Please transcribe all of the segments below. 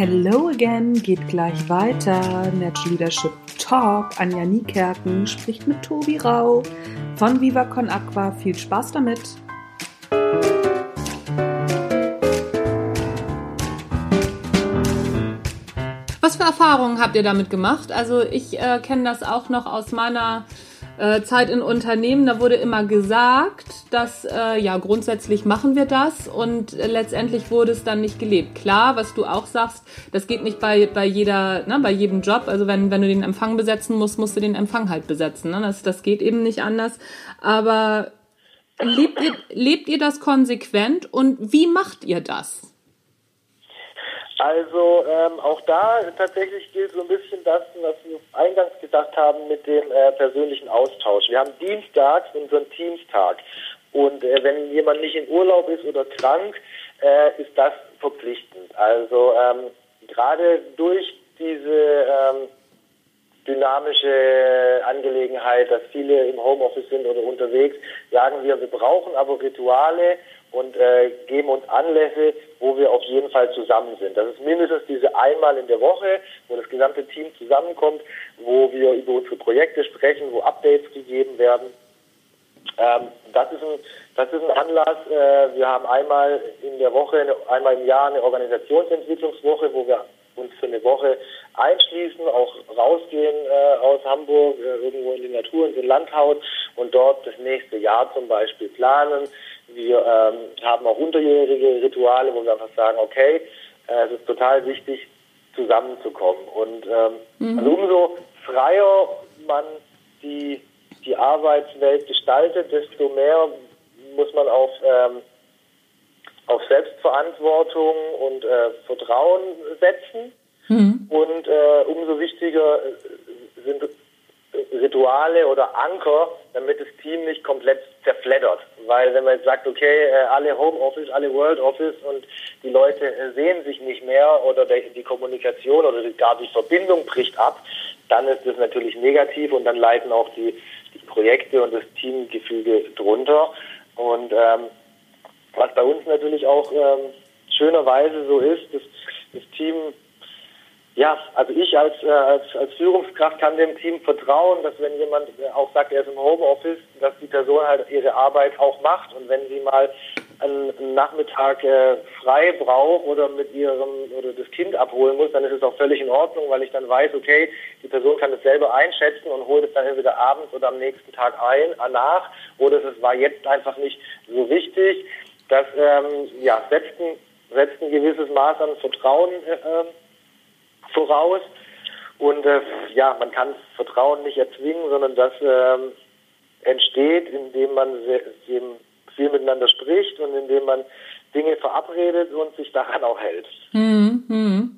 Hello again geht gleich weiter. Natural Leadership Talk. Anja Niekerken spricht mit Tobi Rau von Viva Con Aqua. Viel Spaß damit! Was für Erfahrungen habt ihr damit gemacht? Also ich äh, kenne das auch noch aus meiner äh, Zeit in Unternehmen, da wurde immer gesagt, dass äh, ja grundsätzlich machen wir das und äh, letztendlich wurde es dann nicht gelebt. Klar, was du auch sagst, das geht nicht bei, bei jeder, ne, bei jedem Job. Also wenn, wenn du den Empfang besetzen musst, musst du den Empfang halt besetzen. Ne? Das, das geht eben nicht anders. Aber lebt ihr, lebt ihr das konsequent und wie macht ihr das? Also ähm, auch da tatsächlich gilt so ein bisschen das, was wir eingangs gesagt haben mit dem äh, persönlichen Austausch. Wir haben dienstags unseren Teamstag und äh, wenn jemand nicht in Urlaub ist oder krank, äh, ist das verpflichtend. Also ähm, gerade durch diese ähm, dynamische Angelegenheit, dass viele im Homeoffice sind oder unterwegs, sagen wir, wir brauchen aber Rituale, und äh, geben uns Anlässe, wo wir auf jeden Fall zusammen sind. Das ist mindestens diese einmal in der Woche, wo das gesamte Team zusammenkommt, wo wir über unsere Projekte sprechen, wo Updates gegeben werden. Ähm, das, ist ein, das ist ein Anlass. Äh, wir haben einmal in der Woche, eine, einmal im Jahr eine Organisationsentwicklungswoche, wo wir uns für eine Woche einschließen, auch rausgehen äh, aus Hamburg, äh, irgendwo in die Natur, in den Landhaut und dort das nächste Jahr zum Beispiel planen, wir ähm, haben auch unterjährige Rituale, wo wir einfach sagen, okay, äh, es ist total wichtig, zusammenzukommen. Und ähm, mhm. also umso freier man die, die Arbeitswelt gestaltet, desto mehr muss man auf, ähm, auf Selbstverantwortung und äh, Vertrauen setzen. Mhm. Und äh, umso wichtiger sind Rituale oder Anker, damit das Team nicht komplett zerfleddert. Weil wenn man jetzt sagt, okay, äh, alle Homeoffice, alle World Office und die Leute äh, sehen sich nicht mehr oder die Kommunikation oder gar die Verbindung bricht ab, dann ist das natürlich negativ und dann leiden auch die, die Projekte und das Teamgefüge drunter. Und ähm, was bei uns natürlich auch ähm, schönerweise so ist, das, das Team ja, also ich als, äh, als, als Führungskraft kann dem Team vertrauen, dass wenn jemand äh, auch sagt, er ist im Homeoffice, dass die Person halt ihre Arbeit auch macht und wenn sie mal einen Nachmittag äh, frei braucht oder mit ihrem oder das Kind abholen muss, dann ist es auch völlig in Ordnung, weil ich dann weiß, okay, die Person kann es selber einschätzen und holt es dann entweder abends oder am nächsten Tag ein, äh, nach oder es war jetzt einfach nicht so wichtig. Das ähm, ja, setzt, ein, setzt ein gewisses Maß an Vertrauen äh, ähm, voraus. Und äh, ja, man kann Vertrauen nicht erzwingen, sondern das ähm, entsteht, indem man sehr, viel miteinander spricht und indem man Dinge verabredet und sich daran auch hält. Hm, hm.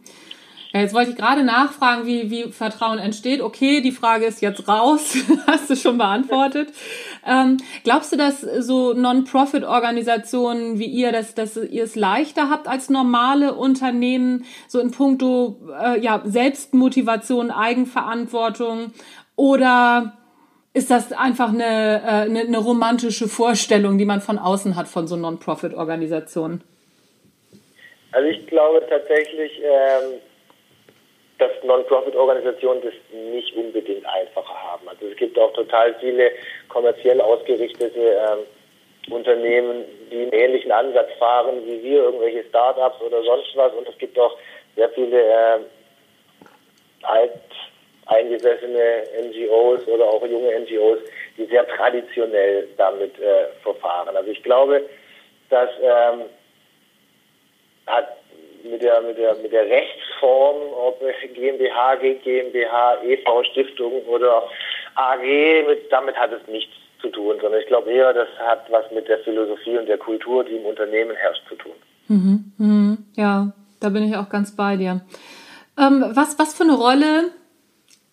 Ja, jetzt wollte ich gerade nachfragen, wie, wie Vertrauen entsteht. Okay, die Frage ist jetzt raus, hast du schon beantwortet. Ähm, glaubst du, dass so Non-Profit-Organisationen wie ihr, dass, dass ihr es leichter habt als normale Unternehmen, so in puncto äh, ja, Selbstmotivation, Eigenverantwortung? Oder ist das einfach eine, äh, eine, eine romantische Vorstellung, die man von außen hat von so Non-Profit-Organisationen? Also ich glaube tatsächlich, ähm Non-Profit-Organisationen das nicht unbedingt einfacher haben. Also es gibt auch total viele kommerziell ausgerichtete ähm, Unternehmen, die einen ähnlichen Ansatz fahren wie wir, irgendwelche Startups oder sonst was. Und es gibt auch sehr viele äh, alt eingesessene NGOs oder auch junge NGOs, die sehr traditionell damit äh, verfahren. Also ich glaube, dass ähm, hat mit der, mit der, mit der Rechtsform, ob GmbH, GmbH, EV, Stiftung oder AG, mit, damit hat es nichts zu tun, sondern ich glaube eher, das hat was mit der Philosophie und der Kultur, die im Unternehmen herrscht, zu tun. Mhm, mhm, ja, da bin ich auch ganz bei dir. Ähm, was, was für eine Rolle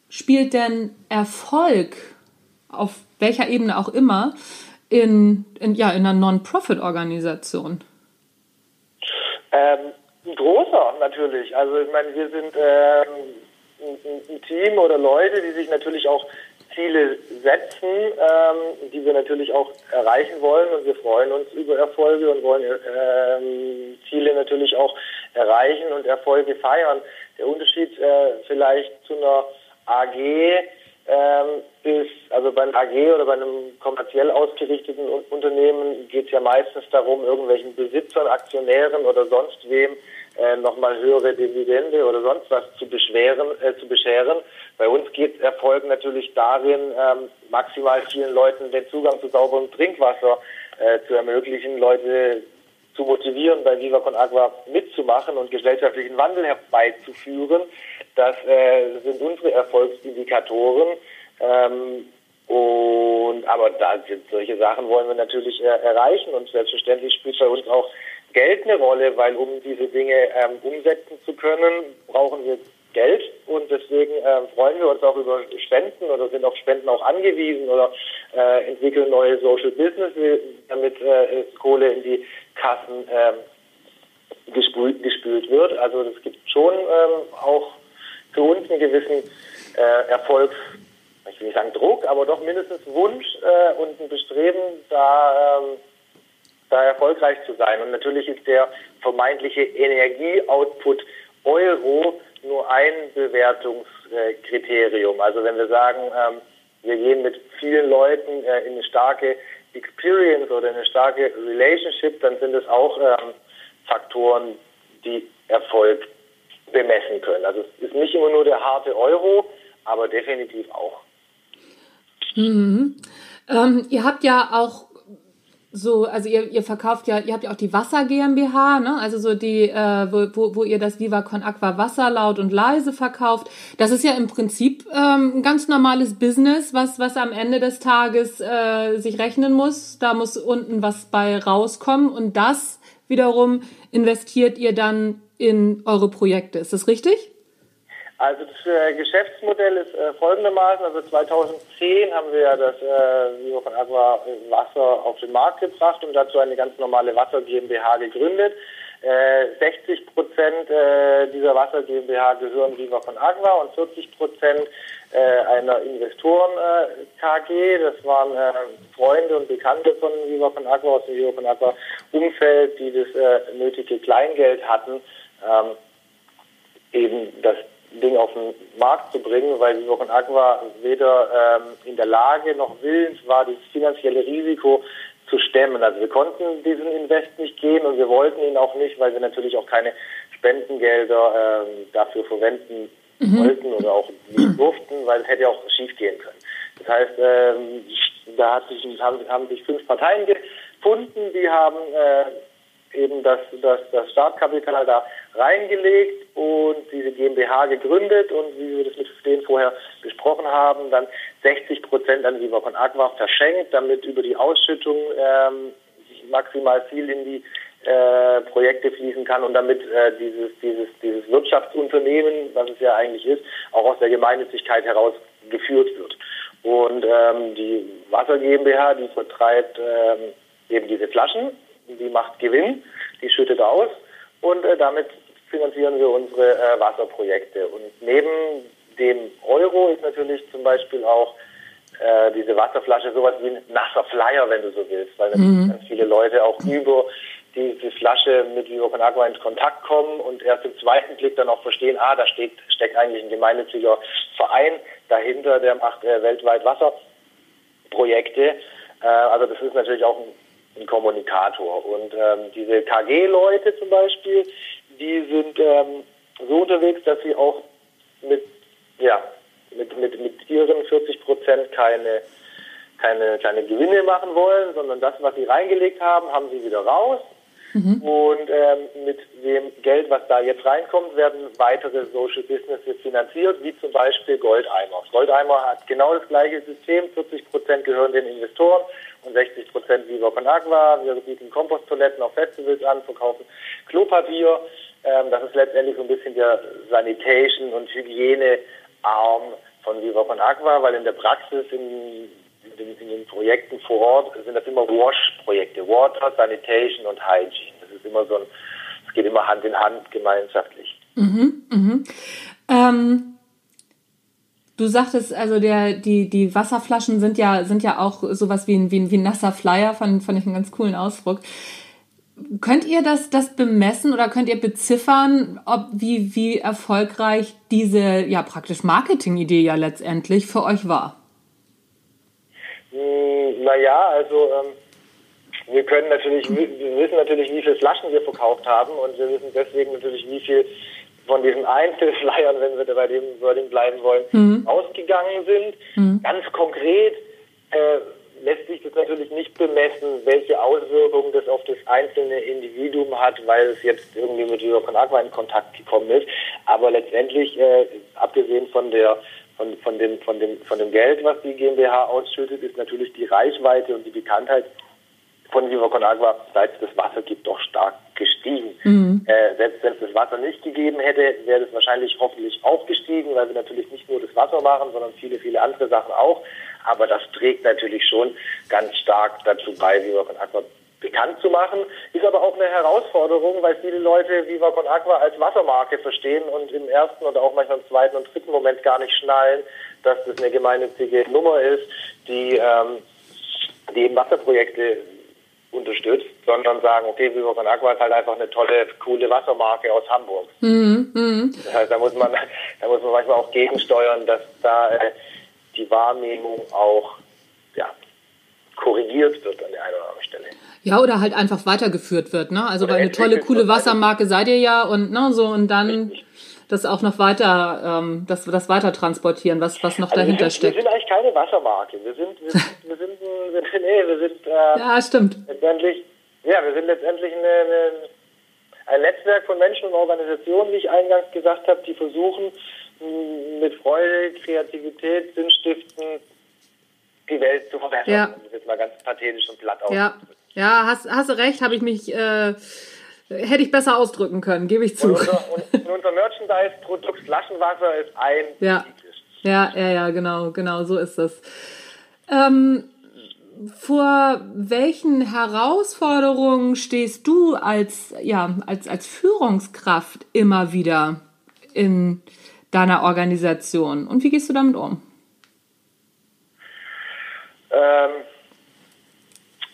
spielt denn Erfolg auf welcher Ebene auch immer in, in, ja, in einer Non-Profit-Organisation? Ähm, ein großer natürlich. Also ich meine, wir sind ähm, ein, Team oder Leute, die sich natürlich auch Ziele setzen, ähm, die wir natürlich auch erreichen wollen und wir freuen uns über Erfolge und wollen ähm, Ziele natürlich auch erreichen und Erfolge feiern. Der Unterschied äh, vielleicht zu einer AG ähm, ist, also bei einer AG oder bei einem kommerziell ausgerichteten Unternehmen geht es ja meistens darum, irgendwelchen Besitzern, Aktionären oder sonst wem äh, nochmal höhere Dividende oder sonst was zu beschweren, äh, zu bescheren. Bei uns geht Erfolg natürlich darin, ähm, maximal vielen Leuten den Zugang zu sauberem Trinkwasser äh, zu ermöglichen, Leute zu motivieren, bei Viva Con Agua mitzumachen und gesellschaftlichen Wandel herbeizuführen. Das äh, sind unsere Erfolgsindikatoren. Ähm, und aber da solche Sachen wollen wir natürlich äh, erreichen und selbstverständlich spielt bei uns auch Geld eine Rolle, weil um diese Dinge ähm, umsetzen zu können, brauchen wir Geld und deswegen äh, freuen wir uns auch über Spenden oder sind auf Spenden auch angewiesen oder äh, entwickeln neue Social Business, damit äh, Kohle in die Kassen äh, gespült, gespült wird. Also es gibt schon ähm, auch für uns einen gewissen äh, Erfolgs, ich will nicht sagen Druck, aber doch mindestens Wunsch äh, und ein Bestreben, da ähm, da erfolgreich zu sein. Und natürlich ist der vermeintliche Energieoutput Euro nur ein Bewertungskriterium. Also wenn wir sagen, ähm, wir gehen mit vielen Leuten äh, in eine starke Experience oder in eine starke Relationship, dann sind es auch ähm, Faktoren, die Erfolg bemessen können. Also es ist nicht immer nur der harte Euro, aber definitiv auch. Mhm. Ähm, ihr habt ja auch so, also ihr, ihr verkauft ja, ihr habt ja auch die Wasser GmbH, ne? Also so die, äh, wo, wo, wo ihr das Viva Con Aqua Wasser laut und leise verkauft. Das ist ja im Prinzip ähm, ein ganz normales Business, was, was am Ende des Tages äh, sich rechnen muss. Da muss unten was bei rauskommen und das wiederum investiert ihr dann in eure Projekte. Ist das richtig? Also das äh, Geschäftsmodell ist äh, folgendermaßen. Also 2010 haben wir ja das äh, von Aqua Wasser auf den Markt gebracht und dazu eine ganz normale Wasser GmbH gegründet. Äh, 60 Prozent äh, dieser Wasser GmbH gehören Viva von Agua und 40 Prozent äh, einer Investoren äh, KG. Das waren äh, Freunde und Bekannte von Viva von Agua aus dem Viva von Agua Umfeld, die das äh, nötige Kleingeld hatten, ähm, eben das Ding auf den Markt zu bringen, weil Vivo con Aqua weder ähm, in der Lage noch willens war, das finanzielle Risiko zu stemmen. Also wir konnten diesen Invest nicht gehen und wir wollten ihn auch nicht, weil wir natürlich auch keine Spendengelder ähm, dafür verwenden mhm. wollten oder auch nicht durften, weil es hätte auch schief gehen können. Das heißt, ähm, da hat sich, haben, haben sich fünf Parteien gefunden, die haben äh, eben das, das, das Startkapital da reingelegt und diese GmbH gegründet und wie wir das mit denen vorher besprochen haben, dann 60 Prozent an Viva von Aqua verschenkt, damit über die Ausschüttung ähm, maximal viel in die äh, Projekte fließen kann und damit äh, dieses, dieses, dieses Wirtschaftsunternehmen, was es ja eigentlich ist, auch aus der Gemeinnützigkeit heraus geführt wird. Und ähm, die Wasser GmbH, die vertreibt ähm, eben diese Flaschen die macht Gewinn, die schüttet aus und äh, damit finanzieren wir unsere äh, Wasserprojekte. Und neben dem Euro ist natürlich zum Beispiel auch äh, diese Wasserflasche sowas wie ein nasser Flyer, wenn du so willst, weil mhm. ganz viele Leute auch über diese Flasche mit Vivo Con Agua in Kontakt kommen und erst im zweiten Blick dann auch verstehen, ah, da steht, steckt eigentlich ein gemeinnütziger Verein dahinter, der macht äh, weltweit Wasserprojekte. Äh, also das ist natürlich auch ein ein Kommunikator. Und ähm, diese KG-Leute zum Beispiel, die sind ähm, so unterwegs, dass sie auch mit, ja, mit, mit, mit ihren 40 Prozent keine, keine, keine Gewinne machen wollen, sondern das, was sie reingelegt haben, haben sie wieder raus. Mhm. Und ähm, mit dem Geld, was da jetzt reinkommt, werden weitere Social Businesses finanziert, wie zum Beispiel Goldeimer. Goldeimer hat genau das gleiche System. 40 Prozent gehören den Investoren und 60 Prozent Viva Con Agua. Wir bieten Komposttoiletten auf Festivals an, verkaufen Klopapier. Ähm, das ist letztendlich so ein bisschen der Sanitation- und Hygienearm von Viva Con Agua, weil in der Praxis in, in, in den Projekten vor Ort sind das immer Wash-Projekte. Water, Sanitation und Hygiene. Das ist immer so ein, es geht immer Hand in Hand gemeinschaftlich. Mhm, mhm. Ähm Du sagtest, also der, die, die Wasserflaschen sind ja, sind ja auch sowas wie ein, wie ein, wie ein nasser Flyer, fand, fand ich einen ganz coolen Ausdruck. Könnt ihr das, das bemessen oder könnt ihr beziffern, ob wie, wie erfolgreich diese ja praktisch Marketing-Idee ja letztendlich für euch war? Hm, naja, also ähm, wir können natürlich, wir wissen natürlich, wie viele Flaschen wir verkauft haben und wir wissen deswegen natürlich, wie viel von diesen Einzelflyern, wenn wir bei dem Wording bleiben wollen, mhm. ausgegangen sind. Mhm. Ganz konkret äh, lässt sich das natürlich nicht bemessen, welche Auswirkungen das auf das einzelne Individuum hat, weil es jetzt irgendwie mit Con Aqua in Kontakt gekommen ist. Aber letztendlich, äh, abgesehen von der von, von, dem, von, dem, von dem Geld, was die GmbH ausschüttet, ist natürlich die Reichweite und die Bekanntheit von Viva Con Agua, seit es das Wasser gibt, doch stark gestiegen. Mhm. Äh, selbst wenn es das Wasser nicht gegeben hätte, wäre es wahrscheinlich hoffentlich auch gestiegen, weil wir natürlich nicht nur das Wasser machen, sondern viele, viele andere Sachen auch. Aber das trägt natürlich schon ganz stark dazu bei, Viva Con Agua bekannt zu machen. Ist aber auch eine Herausforderung, weil viele Leute Viva Con Aqua als Wassermarke verstehen und im ersten oder auch manchmal im zweiten und dritten Moment gar nicht schnallen, dass das eine gemeinnützige Nummer ist, die, ähm, die eben Wasserprojekte unterstützt, sondern sagen, okay, Viva Con Aqua ist halt einfach eine tolle, coole Wassermarke aus Hamburg. Mhm, mh. Das heißt, da muss man, da muss man manchmal auch gegensteuern, dass da äh, die Wahrnehmung auch ja, korrigiert wird an der einen oder anderen Stelle. Ja, oder halt einfach weitergeführt wird, ne? Also oder weil eine tolle, coole Wassermarke seid ihr ja und ne, so und dann Richtig. das auch noch weiter, ähm, das, das weiter transportieren, was, was noch also dahinter wir sind, steckt. Wir sind eigentlich keine Wassermarke. Wir sind, wir sind, wir sind, wir sind nee, wir sind äh, ja, stimmt. letztendlich, ja, wir sind letztendlich eine, eine, ein Netzwerk von Menschen und Organisationen, wie ich eingangs gesagt habe, die versuchen mit Freude, Kreativität, Sinnstiften die Welt zu verbessern. Ja. Das ist jetzt mal ganz pathetisch und platt ja. Ja, hast, hast du recht, habe ich mich, äh, hätte ich besser ausdrücken können, gebe ich zu. Und unser, und unser Merchandise-Produkt Flaschenwasser ist ein. Ja. ja, ja, ja, genau, genau, so ist das. Ähm, vor welchen Herausforderungen stehst du als, ja, als, als Führungskraft immer wieder in deiner Organisation und wie gehst du damit um? Ähm,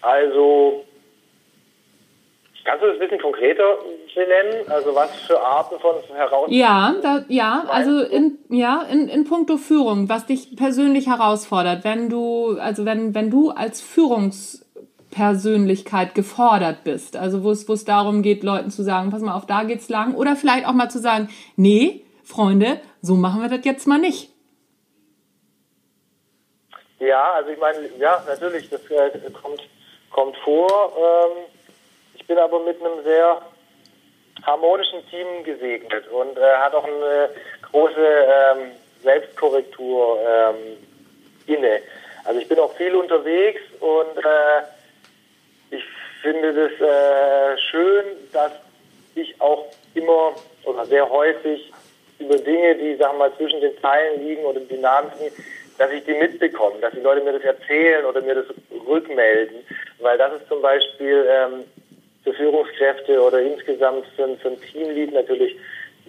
also, kannst du das ein bisschen konkreter benennen? Also was für Arten von Herausforderungen? Ja, da, ja, also in, ja, in, in puncto Führung, was dich persönlich herausfordert, wenn du, also wenn, wenn du als Führungspersönlichkeit gefordert bist, also wo es, wo es darum geht, Leuten zu sagen, pass mal auf, da geht's lang, oder vielleicht auch mal zu sagen, nee, Freunde, so machen wir das jetzt mal nicht. Ja, also ich meine, ja, natürlich, das äh, kommt kommt vor. Ähm, ich bin aber mit einem sehr harmonischen Team gesegnet und äh, hat auch eine große ähm, Selbstkorrektur ähm, inne. Also ich bin auch viel unterwegs und äh, ich finde das äh, schön, dass ich auch immer oder sehr häufig über Dinge, die sagen mal zwischen den Zeilen liegen oder Dynamiken, dass ich die mitbekomme, dass die Leute mir das erzählen oder mir das rückmelden, weil das ist zum Beispiel ähm, für Führungskräfte oder insgesamt für, für ein Teamlead natürlich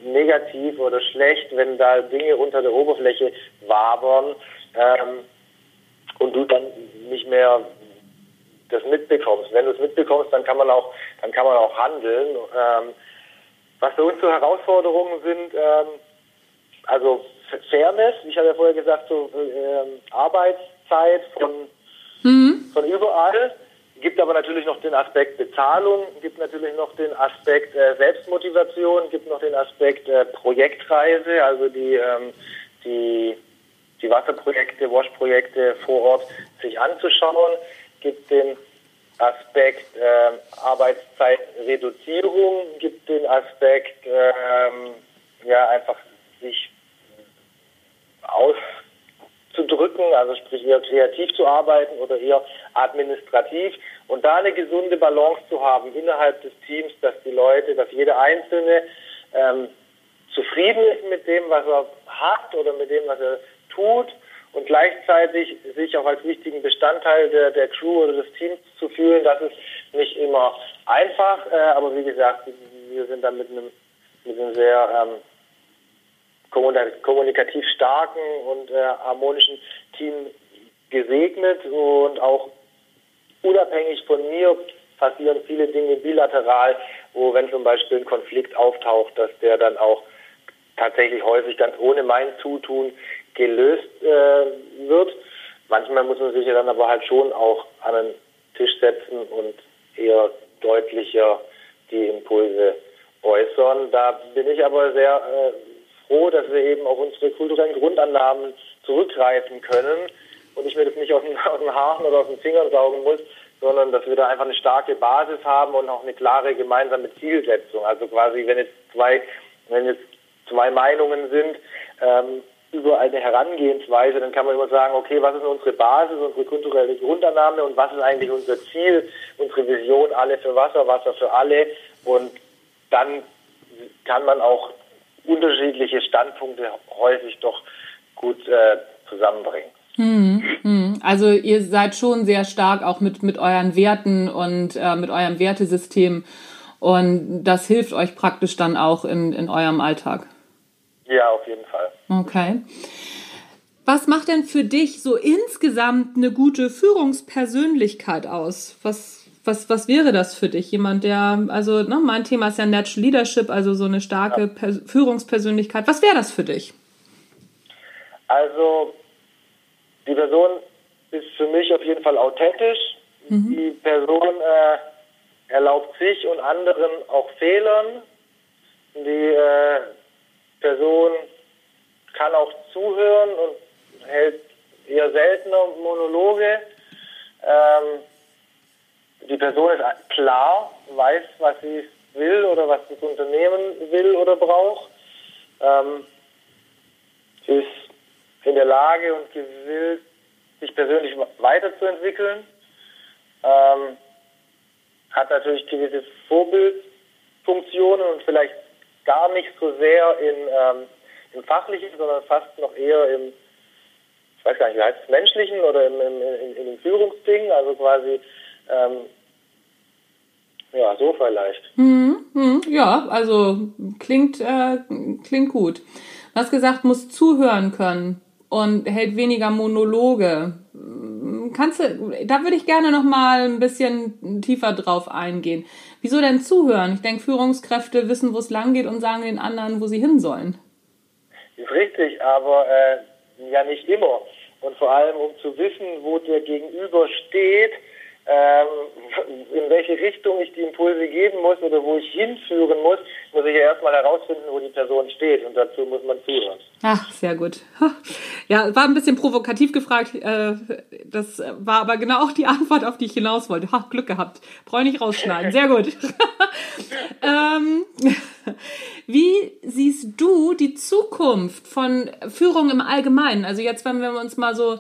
negativ oder schlecht, wenn da Dinge unter der Oberfläche wabern ähm, und du dann nicht mehr das mitbekommst. Wenn du es mitbekommst, dann kann man auch, dann kann man auch handeln. Ähm, was für uns so Herausforderungen sind, ähm, also Fairness, ich habe ja vorher gesagt, so äh, Arbeitszeit von, mhm. von überall, gibt aber natürlich noch den Aspekt Bezahlung, gibt natürlich noch den Aspekt äh, Selbstmotivation, gibt noch den Aspekt äh, Projektreise, also die, ähm, die, die Wasserprojekte, Wash-Projekte vor Ort sich anzuschauen, gibt den Aspekt äh, Arbeitszeitreduzierung, gibt den Aspekt ähm, ja einfach sich auszudrücken, also sprich eher kreativ zu arbeiten oder eher administrativ und da eine gesunde Balance zu haben innerhalb des Teams, dass die Leute, dass jeder Einzelne ähm, zufrieden ist mit dem, was er hat oder mit dem, was er tut und gleichzeitig sich auch als wichtigen Bestandteil der, der Crew oder des Teams zu fühlen, das ist nicht immer einfach, äh, aber wie gesagt, wir sind da mit einem, mit einem sehr ähm, kommunikativ starken und äh, harmonischen Team gesegnet und auch unabhängig von mir passieren viele Dinge bilateral, wo wenn zum Beispiel ein Konflikt auftaucht, dass der dann auch tatsächlich häufig ganz ohne mein Zutun gelöst äh, wird. Manchmal muss man sich ja dann aber halt schon auch an den Tisch setzen und eher deutlicher die Impulse äußern. Da bin ich aber sehr äh, froh, dass wir eben auf unsere kulturellen Grundannahmen zurückgreifen können und ich mir das nicht aus den, aus den Haaren oder aus den Fingern saugen muss, sondern dass wir da einfach eine starke Basis haben und auch eine klare gemeinsame Zielsetzung. Also quasi, wenn jetzt zwei, wenn jetzt zwei Meinungen sind, ähm, über eine Herangehensweise, dann kann man immer sagen, okay, was ist unsere Basis, unsere kulturelle Grundannahme und was ist eigentlich unser Ziel, unsere Vision, alle für Wasser, Wasser für alle. Und dann kann man auch unterschiedliche Standpunkte häufig doch gut äh, zusammenbringen. Hm, hm. Also ihr seid schon sehr stark auch mit, mit euren Werten und äh, mit eurem Wertesystem und das hilft euch praktisch dann auch in, in eurem Alltag. Ja, auf jeden Fall. Okay. Was macht denn für dich so insgesamt eine gute Führungspersönlichkeit aus? Was, was, was wäre das für dich? Jemand, der, also ne, mein Thema ist ja Natural Leadership, also so eine starke ja. Führungspersönlichkeit. Was wäre das für dich? Also die Person ist für mich auf jeden Fall authentisch. Mhm. Die Person äh, erlaubt sich und anderen auch Fehlern. Die äh, Person kann auch zuhören und hält eher seltener Monologe. Ähm, die Person ist klar, weiß, was sie will oder was das Unternehmen will oder braucht. Ähm, sie ist in der Lage und gewillt, sich persönlich weiterzuentwickeln. Ähm, hat natürlich gewisse Vorbildfunktionen und vielleicht gar nicht so sehr in, ähm, im Fachlichen, sondern fast noch eher im, ich weiß gar nicht, wie heißt es, Menschlichen oder im, im, in, in Führungsding, also quasi, ähm, ja, so vielleicht. Hm, hm, ja, also klingt, äh, klingt gut. Du hast gesagt, muss zuhören können und hält weniger Monologe. Kannst du, da würde ich gerne noch mal ein bisschen tiefer drauf eingehen. Wieso denn zuhören? Ich denke, Führungskräfte wissen, wo es lang geht und sagen den anderen, wo sie hin sollen. Ist richtig, aber äh, ja nicht immer. Und vor allem, um zu wissen, wo der Gegenüber steht, ähm, in welche Richtung ich die Impulse geben muss oder wo ich hinführen muss, muss ich ja erstmal herausfinden, wo die Person steht und dazu muss man zuhören. Ach, sehr gut. Ja, war ein bisschen provokativ gefragt. Äh, das war aber genau auch die Antwort, auf die ich hinaus wollte. Ha, Glück gehabt. Brauche ich nicht rausschneiden. Sehr gut. ähm, wie siehst du die Zukunft von Führung im Allgemeinen? Also jetzt, wenn wir uns mal so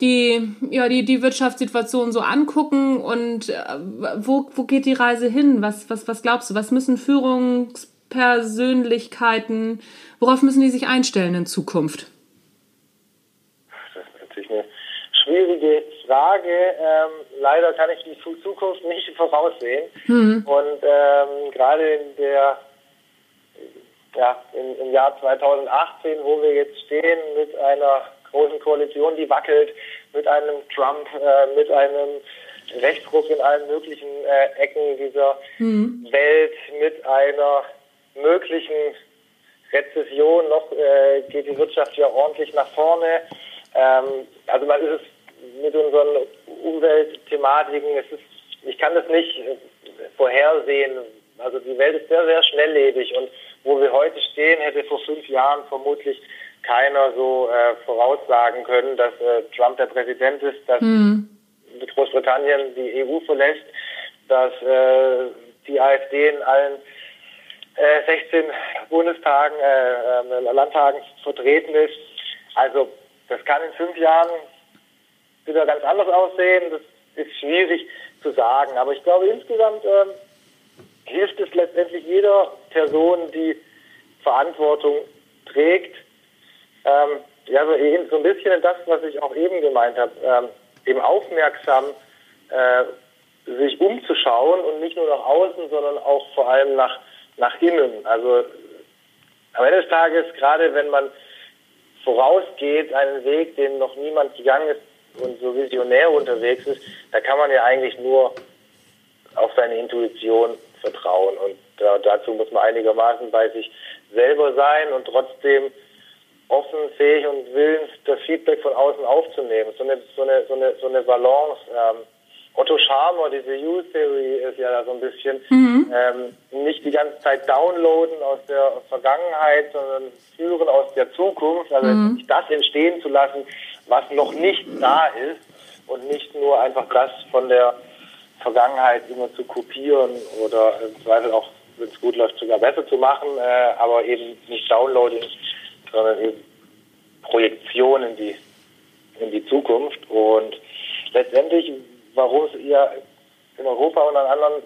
die, ja, die, die Wirtschaftssituation so angucken und äh, wo, wo geht die Reise hin? Was, was, was glaubst du? Was müssen Führungspersönlichkeiten, worauf müssen die sich einstellen in Zukunft? Das ist natürlich eine schwierige Frage. Ähm, leider kann ich die Zukunft nicht voraussehen. Mhm. Und ähm, gerade in der ja, im, im Jahr 2018, wo wir jetzt stehen mit einer großen Koalition, die wackelt, mit einem Trump, äh, mit einem Rechtsruck in allen möglichen äh, Ecken dieser mhm. Welt, mit einer möglichen Rezession noch äh, geht die Wirtschaft ja ordentlich nach vorne. Ähm, also man ist es mit unseren Umweltthematiken, es ist, ich kann das nicht äh, vorhersehen. Also die Welt ist sehr, sehr schnelllebig und wo wir heute stehen, hätte vor fünf Jahren vermutlich keiner so äh, voraussagen können, dass äh, Trump der Präsident ist, dass mhm. Großbritannien die EU verlässt, dass äh, die AfD in allen äh, 16 Bundestagen, äh, äh, Landtagen vertreten ist. Also das kann in fünf Jahren wieder ganz anders aussehen. Das ist schwierig zu sagen. Aber ich glaube insgesamt äh, hilft es letztendlich jeder Person, die Verantwortung trägt, ähm, ja, so, eben so ein bisschen das, was ich auch eben gemeint habe, ähm, eben aufmerksam äh, sich umzuschauen und nicht nur nach außen, sondern auch vor allem nach, nach innen. Also am Ende des Tages, gerade wenn man vorausgeht, einen Weg, den noch niemand gegangen ist und so visionär unterwegs ist, da kann man ja eigentlich nur auf seine Intuition vertrauen. Und äh, dazu muss man einigermaßen bei sich selber sein und trotzdem offen, fähig und willens, das Feedback von außen aufzunehmen. So eine, so eine, so eine, so eine Balance. Ähm, Otto Scharmer, diese U-Theory ist ja da so ein bisschen mhm. ähm, nicht die ganze Zeit downloaden aus der Vergangenheit, sondern führen aus der Zukunft, also mhm. das entstehen zu lassen, was noch nicht da ist und nicht nur einfach das von der Vergangenheit immer zu kopieren oder im Zweifel auch, wenn es gut läuft, sogar besser zu machen, äh, aber eben nicht Downloading, sondern eben Projektion in die, in die Zukunft. Und letztendlich, warum es ja in Europa und an anderen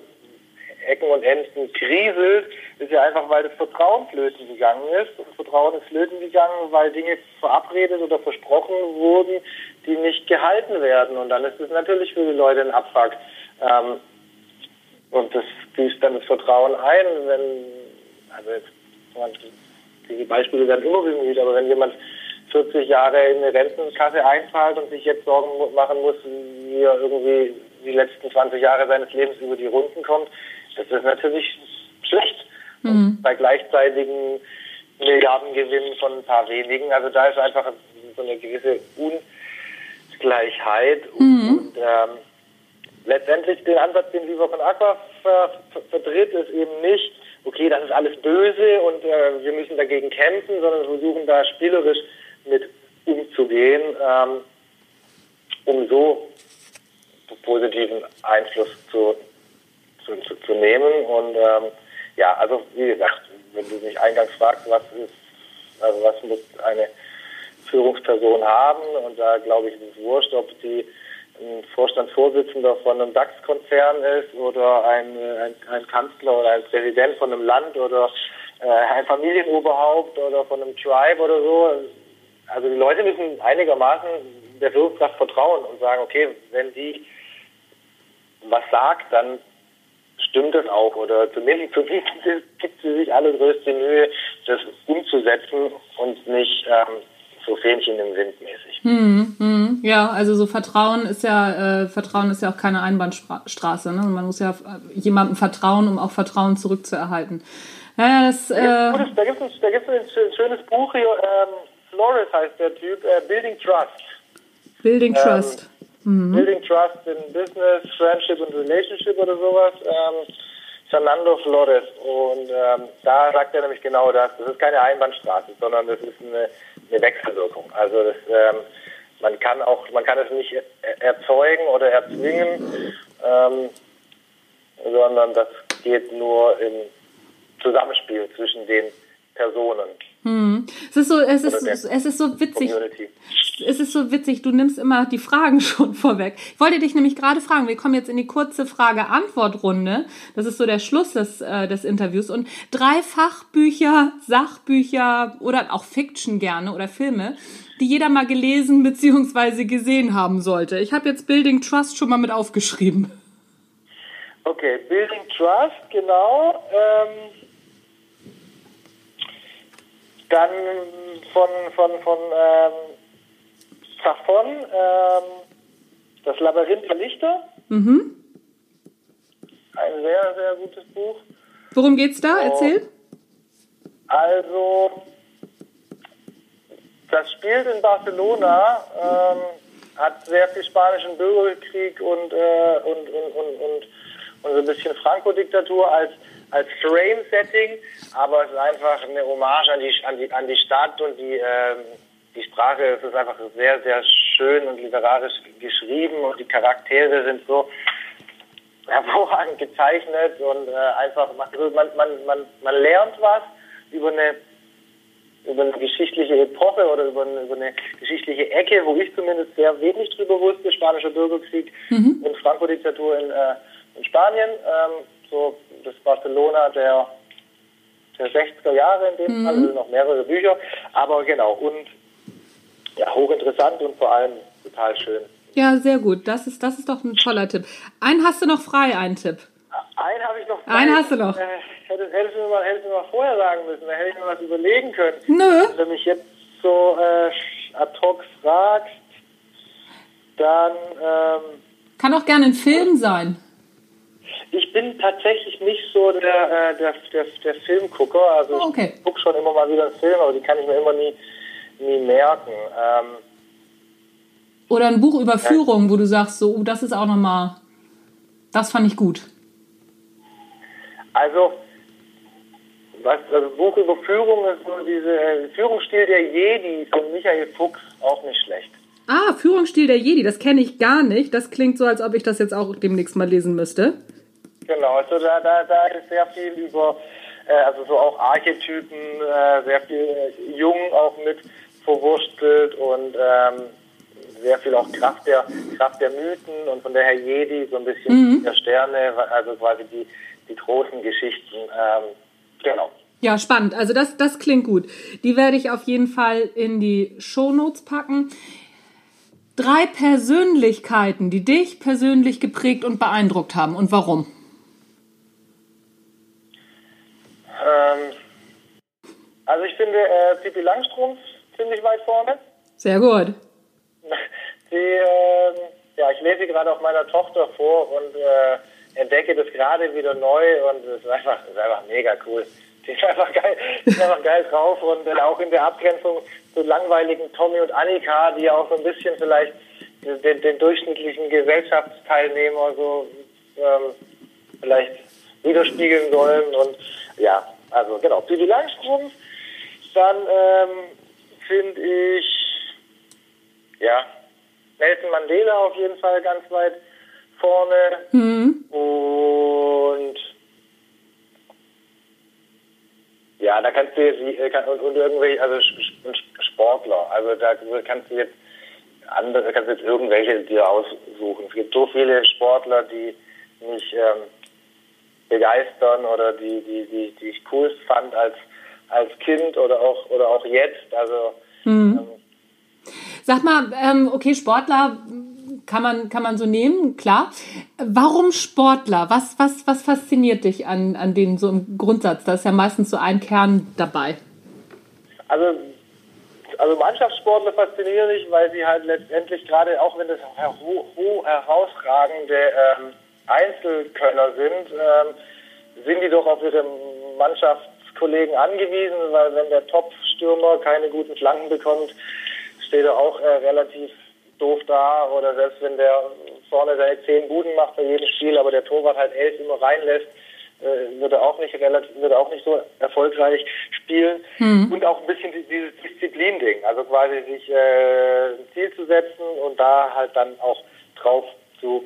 Ecken und Enden kriselt, ist ja einfach, weil das Vertrauen flöten gegangen ist. Und Vertrauen ist flöten gegangen, weil Dinge verabredet oder versprochen wurden, die nicht gehalten werden. Und dann ist es natürlich für die Leute ein Abfuck. Ähm, und das büßt dann das Vertrauen ein, wenn, also jetzt, die Beispiele werden immer bemüht, aber wenn jemand 40 Jahre in eine Rentenkasse einzahlt und sich jetzt Sorgen machen muss, wie er irgendwie die letzten 20 Jahre seines Lebens über die Runden kommt, das ist natürlich schlecht. Mhm. Bei gleichzeitigen Milliardengewinnen von ein paar wenigen. Also da ist einfach so eine gewisse Ungleichheit. Mhm. Und ähm, letztendlich den Ansatz, den Viva von Aqua ver ver vertritt, ist eben nicht, okay, das ist alles böse und äh, wir müssen dagegen kämpfen, sondern versuchen da spielerisch mit umzugehen, ähm, um so positiven Einfluss zu, zu, zu, zu nehmen. Und ähm, ja, also wie gesagt, wenn du mich eingangs fragst, was ist, also was muss eine Führungsperson haben, und da glaube ich, ist es wurscht, ob die ein Vorstandsvorsitzender von einem DAX-Konzern ist oder ein, ein, ein, Kanzler oder ein Präsident von einem Land oder äh, ein Familienoberhaupt oder von einem Tribe oder so. Also die Leute müssen einigermaßen der Führungskraft vertrauen und sagen, okay, wenn die was sagt, dann stimmt das auch oder zumindest, zumindest gibt sie sich allergrößte Mühe, das umzusetzen und nicht ähm, so Fähnchen im Wind mäßig. Hm, ja, also so Vertrauen ist ja äh, Vertrauen ist ja auch keine Einbahnstraße. Ne? Man muss ja jemandem vertrauen, um auch Vertrauen zurückzuerhalten. Ja, das, äh da gibt es da gibt's ein schönes Buch hier, ähm, Flores heißt der Typ, äh, Building Trust. Building ähm, Trust. Mhm. Building Trust in Business, Friendship und Relationship oder sowas. Ähm, Fernando Flores. Und ähm, da sagt er nämlich genau das. Das ist keine Einbahnstraße, sondern das ist eine, eine Wechselwirkung. Also das, ähm, man kann auch, man kann es nicht erzeugen oder erzwingen, ähm, sondern das geht nur im Zusammenspiel zwischen den Personen. Hm. Es ist so, es ist, es ist so witzig. Community. Es ist so witzig, du nimmst immer die Fragen schon vorweg. Ich wollte dich nämlich gerade fragen, wir kommen jetzt in die kurze Frage-Antwort-Runde. Das ist so der Schluss des, äh, des Interviews. Und drei Fachbücher, Sachbücher oder auch Fiction gerne oder Filme, die jeder mal gelesen bzw. gesehen haben sollte. Ich habe jetzt Building Trust schon mal mit aufgeschrieben. Okay, Building Trust, genau. Ähm dann von, von, von ähm, Safon, ähm, das Labyrinth der Lichter. Mhm. Ein sehr, sehr gutes Buch. Worum geht's da? Erzähl. Also, das spielt in Barcelona, ähm, hat sehr viel spanischen Bürgerkrieg und, äh, und, und, und, und, und so ein bisschen Franco-Diktatur als als Frame-Setting, aber es ist einfach eine Hommage an die, an die, an die Stadt und die, ähm, die Sprache. Es ist einfach sehr, sehr schön und literarisch geschrieben und die Charaktere sind so hervorragend gezeichnet und äh, einfach, also man, man, man, man lernt was über eine über eine geschichtliche Epoche oder über eine, über eine geschichtliche Ecke, wo ich zumindest sehr wenig drüber wusste, spanischer Bürgerkrieg mhm. und Franco-Diktatur in, äh, in Spanien. Ähm, so das Barcelona der, der 60er Jahre in dem mhm. Fall, also noch mehrere Bücher. Aber genau, und ja, hochinteressant und vor allem total schön. Ja, sehr gut. Das ist, das ist doch ein toller Tipp. Einen hast du noch frei, einen Tipp. Einen habe ich noch. Einen hast du noch. Äh, hättest, hättest, du mir mal, hättest du mir mal vorher sagen müssen, da hätte ich mir was überlegen können. Nö. Wenn du mich jetzt so äh, ad hoc fragst, dann... Ähm, Kann auch gerne ein Film sein. Ich bin tatsächlich nicht so der, äh, der, der, der Filmgucker. Also oh, okay. ich gucke schon immer mal wieder einen Film, aber die kann ich mir immer nie, nie merken. Ähm, Oder ein Buch über Führung, wo du sagst, so, oh, das ist auch nochmal, das fand ich gut. Also, was, also Buch über Führung ist so diese äh, Führungsstil der Jedi von Michael Fuchs auch nicht schlecht. Ah, Führungsstil der Jedi, das kenne ich gar nicht. Das klingt so, als ob ich das jetzt auch demnächst mal lesen müsste. Genau, also da, da, da ist sehr viel über, äh, also so auch Archetypen, äh, sehr viel äh, Jung auch mit verwurstelt und ähm, sehr viel auch Kraft der Kraft der Mythen und von daher Jedi so ein bisschen mhm. der Sterne, also quasi die die großen Geschichten. Ähm, genau. Ja, spannend. Also das, das klingt gut. Die werde ich auf jeden Fall in die Shownotes packen. Drei Persönlichkeiten, die dich persönlich geprägt und beeindruckt haben und warum? Ähm, also ich finde äh, Pippi Langstrumpf ziemlich weit vorne. Sehr gut. Die, äh, ja, ich lese sie gerade auf meiner Tochter vor und äh, entdecke das gerade wieder neu und es ist einfach, ist einfach mega cool. Die ist einfach geil, ist einfach geil drauf und äh, auch in der Abgrenzung zu langweiligen Tommy und Annika, die ja auch so ein bisschen vielleicht den, den durchschnittlichen Gesellschaftsteilnehmer so ähm, vielleicht widerspiegeln sollen und ja, also genau, Pippi Langstrumpf. Dann ähm, finde ich, ja, Nelson Mandela auf jeden Fall ganz weit vorne. Mhm. Und ja, da kannst du jetzt äh, und, und irgendwelche, also Sportler, also da kannst du jetzt andere, kannst du jetzt irgendwelche dir aussuchen. Es gibt so viele Sportler, die mich ähm, begeistern oder die, die, die, die ich cool fand als, als Kind oder auch, oder auch jetzt. Also, mhm. ähm, Sag mal, ähm, okay, Sportler kann man, kann man so nehmen, klar. Warum Sportler? Was, was, was fasziniert dich an, an denen so im Grundsatz? Da ist ja meistens so ein Kern dabei. Also, also Mannschaftssportler faszinieren mich, weil sie halt letztendlich gerade, auch wenn das herausragende ähm, Einzelkönner sind, ähm, sind die doch auf ihre Mannschaftskollegen angewiesen, weil wenn der Top-Stürmer keine guten Flanken bekommt, steht er auch äh, relativ doof da oder selbst wenn der vorne seine zehn Buden macht bei jedem Spiel, aber der Torwart halt elf immer reinlässt, äh, wird er auch nicht relativ, wird er auch nicht so erfolgreich spielen mhm. und auch ein bisschen dieses Disziplin-Ding, also quasi sich äh, ein Ziel zu setzen und da halt dann auch drauf zu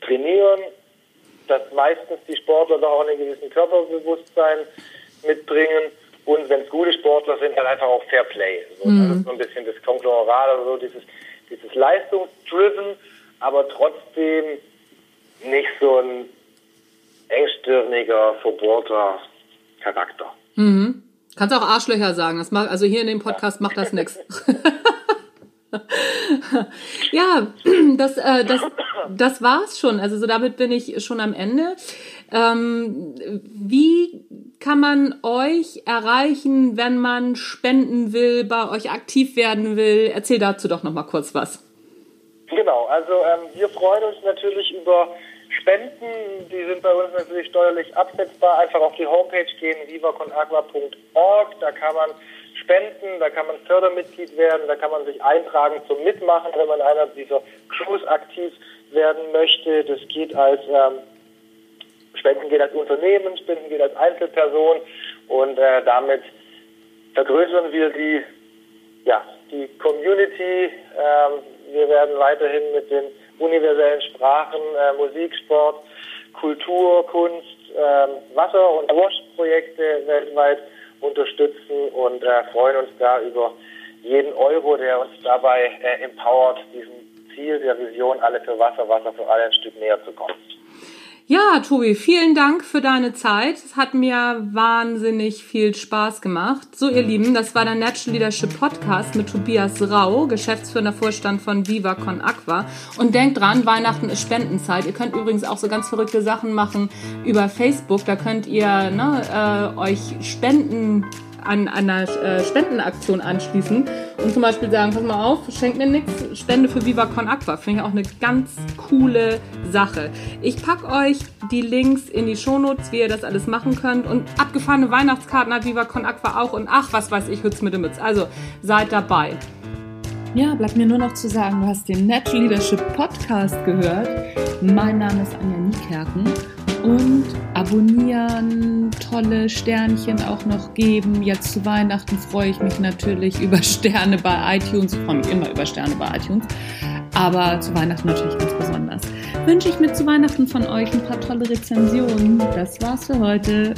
trainieren, dass meistens die Sportler doch auch einen gewissen Körperbewusstsein mitbringen und wenn es gute Sportler sind, dann einfach auch Fair Play. So, mhm. Das ist so ein bisschen das Konglomerat, also dieses, dieses Leistungsdriven, aber trotzdem nicht so ein engstirniger, verbohrter Charakter. Mhm. Kannst auch Arschlöcher sagen. Das macht, also hier in dem Podcast macht das nichts. ja, das, äh, das, das war's schon. Also so damit bin ich schon am Ende. Ähm, wie kann man euch erreichen, wenn man spenden will, bei euch aktiv werden will? Erzähl dazu doch noch mal kurz was. Genau, also ähm, wir freuen uns natürlich über Spenden. Die sind bei uns natürlich steuerlich absetzbar. Einfach auf die Homepage gehen, vivaconagua.org. Da kann man spenden, da kann man Fördermitglied werden, da kann man sich eintragen zum Mitmachen, wenn man einer dieser Crews aktiv werden möchte. Das geht als ähm, Spenden geht als Unternehmen, Spenden geht als Einzelperson und äh, damit vergrößern wir die, ja, die Community. Ähm, wir werden weiterhin mit den universellen Sprachen, äh, Musik, Sport, Kultur, Kunst, äh, Wasser- und Wash-Projekte weltweit unterstützen und äh, freuen uns da über jeden Euro, der uns dabei äh, empowert, diesem Ziel der Vision alle für Wasser, Wasser für alle ein Stück näher zu kommen. Ja, Tobi, vielen Dank für deine Zeit. Es hat mir wahnsinnig viel Spaß gemacht. So, ihr Lieben, das war der Natural Leadership Podcast mit Tobias Rau, geschäftsführender Vorstand von Viva Con Aqua. Und denkt dran, Weihnachten ist Spendenzeit. Ihr könnt übrigens auch so ganz verrückte Sachen machen über Facebook. Da könnt ihr ne, äh, euch Spenden an, an einer äh, Spendenaktion anschließen und zum Beispiel sagen, pass mal auf, schenkt mir nichts, Spende für Viva Con Aqua. Finde ich auch eine ganz coole Sache. Ich packe euch die Links in die Shownotes, wie ihr das alles machen könnt und abgefahrene Weihnachtskarten hat Viva Con Aqua auch und ach, was weiß ich, Hütz mit dem Mütz. Also seid dabei. Ja, bleibt mir nur noch zu sagen, du hast den Natural Leadership Podcast gehört. Mein Name ist Anja Niekerken und abonnieren, tolle Sternchen auch noch geben. Jetzt zu Weihnachten freue ich mich natürlich über Sterne bei iTunes. Ich freue mich immer über Sterne bei iTunes. Aber zu Weihnachten natürlich ganz besonders. Wünsche ich mir zu Weihnachten von euch ein paar tolle Rezensionen. Das war's für heute.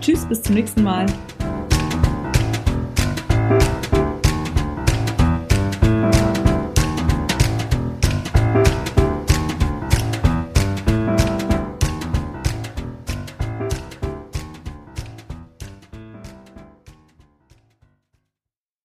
Tschüss, bis zum nächsten Mal.